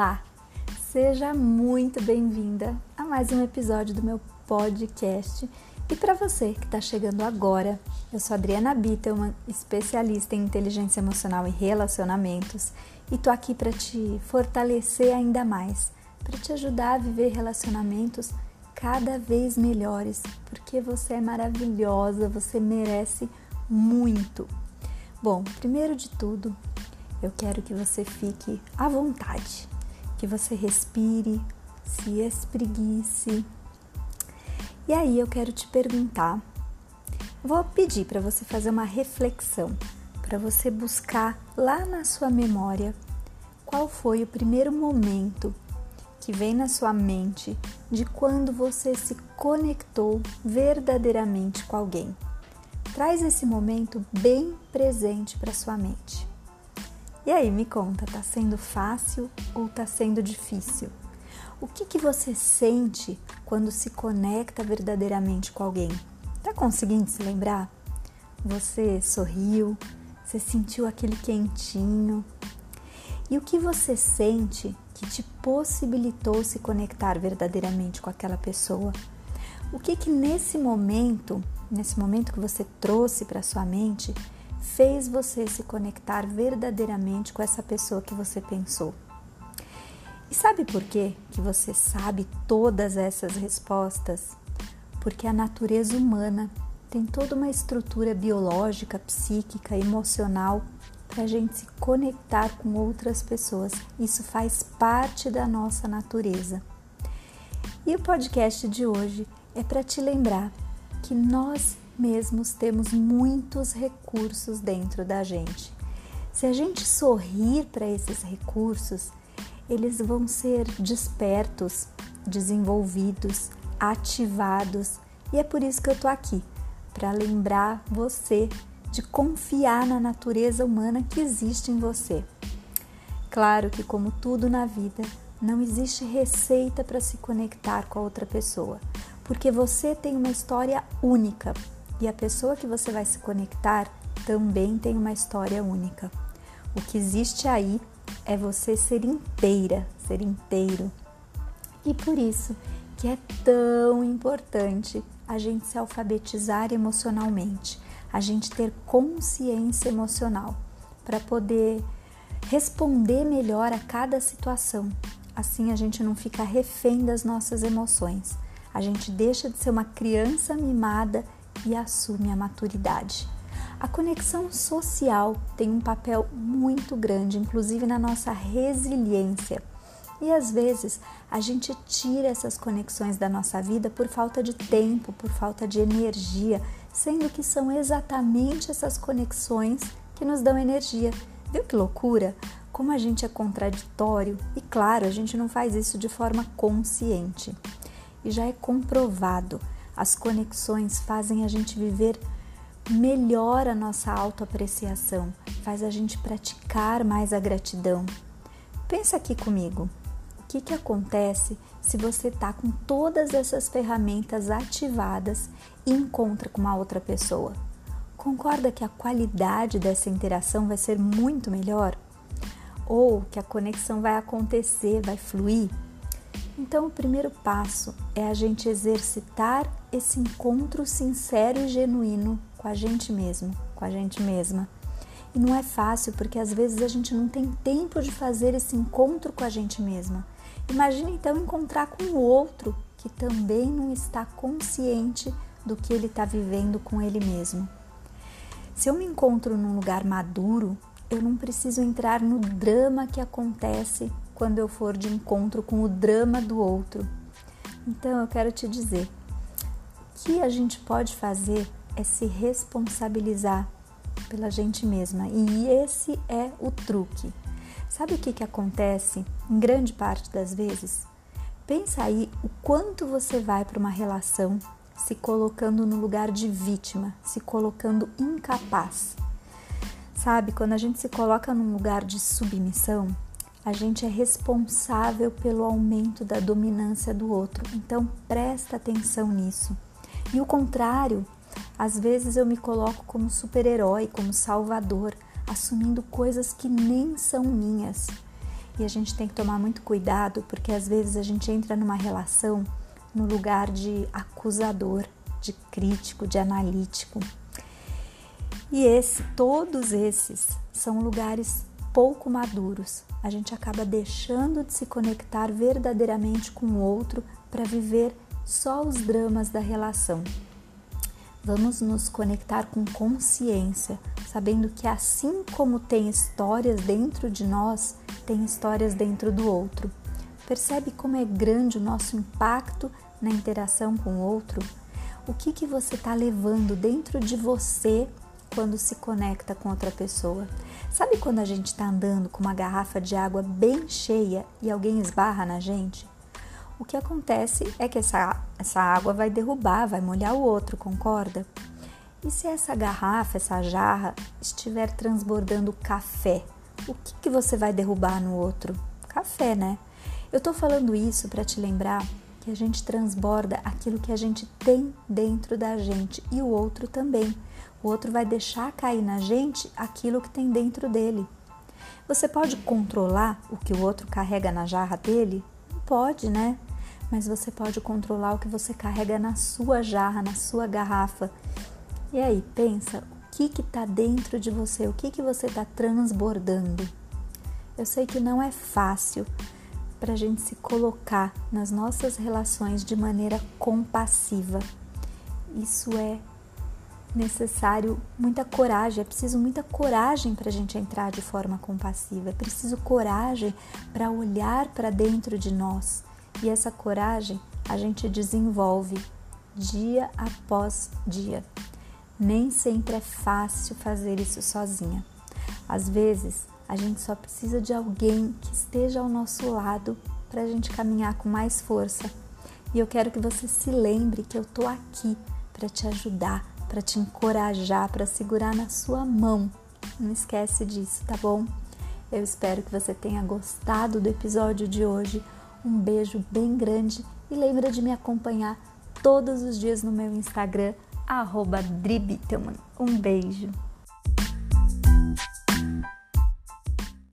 Olá, seja muito bem-vinda a mais um episódio do meu podcast. E para você que está chegando agora, eu sou Adriana Bittelman, especialista em inteligência emocional e relacionamentos, e tô aqui para te fortalecer ainda mais, para te ajudar a viver relacionamentos cada vez melhores, porque você é maravilhosa, você merece muito. Bom, primeiro de tudo, eu quero que você fique à vontade, que você respire, se espreguice. E aí eu quero te perguntar, vou pedir para você fazer uma reflexão, para você buscar lá na sua memória qual foi o primeiro momento que vem na sua mente de quando você se conectou verdadeiramente com alguém. Traz esse momento bem presente para sua mente. E aí, me conta, tá sendo fácil ou tá sendo difícil? O que, que você sente quando se conecta verdadeiramente com alguém? Tá conseguindo se lembrar? Você sorriu, você sentiu aquele quentinho. E o que você sente que te possibilitou se conectar verdadeiramente com aquela pessoa? O que que nesse momento, nesse momento que você trouxe para sua mente, fez você se conectar verdadeiramente com essa pessoa que você pensou. E sabe por quê que você sabe todas essas respostas? Porque a natureza humana tem toda uma estrutura biológica, psíquica, emocional para a gente se conectar com outras pessoas. Isso faz parte da nossa natureza. E o podcast de hoje é para te lembrar que nós mesmos temos muitos recursos dentro da gente. Se a gente sorrir para esses recursos, eles vão ser despertos, desenvolvidos, ativados, e é por isso que eu tô aqui para lembrar você de confiar na natureza humana que existe em você. Claro que, como tudo na vida, não existe receita para se conectar com a outra pessoa, porque você tem uma história única e a pessoa que você vai se conectar também tem uma história única. O que existe aí é você ser inteira, ser inteiro. E por isso que é tão importante a gente se alfabetizar emocionalmente, a gente ter consciência emocional para poder responder melhor a cada situação. Assim a gente não fica refém das nossas emoções. A gente deixa de ser uma criança mimada e assume a maturidade. A conexão social tem um papel muito grande, inclusive na nossa resiliência. E às vezes a gente tira essas conexões da nossa vida por falta de tempo, por falta de energia, sendo que são exatamente essas conexões que nos dão energia. Viu que loucura? Como a gente é contraditório e, claro, a gente não faz isso de forma consciente. E já é comprovado as conexões fazem a gente viver melhor a nossa autoapreciação, faz a gente praticar mais a gratidão. Pensa aqui comigo. O que, que acontece se você está com todas essas ferramentas ativadas e encontra com uma outra pessoa? Concorda que a qualidade dessa interação vai ser muito melhor? Ou que a conexão vai acontecer, vai fluir? Então, o primeiro passo é a gente exercitar esse encontro sincero e genuíno com a gente mesmo, com a gente mesma. E não é fácil porque às vezes a gente não tem tempo de fazer esse encontro com a gente mesma. Imagine então encontrar com o outro que também não está consciente do que ele está vivendo com ele mesmo. Se eu me encontro num lugar maduro, eu não preciso entrar no drama que acontece quando eu for de encontro com o drama do outro. Então eu quero te dizer: o que a gente pode fazer é se responsabilizar pela gente mesma, e esse é o truque. Sabe o que, que acontece em grande parte das vezes? Pensa aí o quanto você vai para uma relação se colocando no lugar de vítima, se colocando incapaz. Sabe, quando a gente se coloca num lugar de submissão, a gente é responsável pelo aumento da dominância do outro. Então presta atenção nisso. E o contrário, às vezes eu me coloco como super-herói, como salvador, assumindo coisas que nem são minhas. e a gente tem que tomar muito cuidado porque às vezes a gente entra numa relação no lugar de acusador, de crítico, de analítico. E esse, todos esses são lugares pouco maduros. A gente acaba deixando de se conectar verdadeiramente com o outro para viver só os dramas da relação. Vamos nos conectar com consciência, sabendo que assim como tem histórias dentro de nós, tem histórias dentro do outro. Percebe como é grande o nosso impacto na interação com o outro? O que, que você está levando dentro de você quando se conecta com outra pessoa? Sabe quando a gente está andando com uma garrafa de água bem cheia e alguém esbarra na gente? O que acontece é que essa, essa água vai derrubar, vai molhar o outro, concorda? E se essa garrafa, essa jarra estiver transbordando café, o que, que você vai derrubar no outro? Café, né? Eu tô falando isso para te lembrar que a gente transborda aquilo que a gente tem dentro da gente e o outro também. O outro vai deixar cair na gente aquilo que tem dentro dele. Você pode controlar o que o outro carrega na jarra dele? Pode, né? Mas você pode controlar o que você carrega na sua jarra, na sua garrafa. E aí, pensa, o que que tá dentro de você? O que que você está transbordando? Eu sei que não é fácil para a gente se colocar nas nossas relações de maneira compassiva. Isso é necessário muita coragem, é preciso muita coragem para a gente entrar de forma compassiva, é preciso coragem para olhar para dentro de nós e essa coragem a gente desenvolve dia após dia. Nem sempre é fácil fazer isso sozinha. Às vezes a gente só precisa de alguém que esteja ao nosso lado para a gente caminhar com mais força. E eu quero que você se lembre que eu estou aqui para te ajudar, para te encorajar, para segurar na sua mão. Não esquece disso, tá bom? Eu espero que você tenha gostado do episódio de hoje. Um beijo bem grande e lembra de me acompanhar todos os dias no meu Instagram, arroba Um beijo!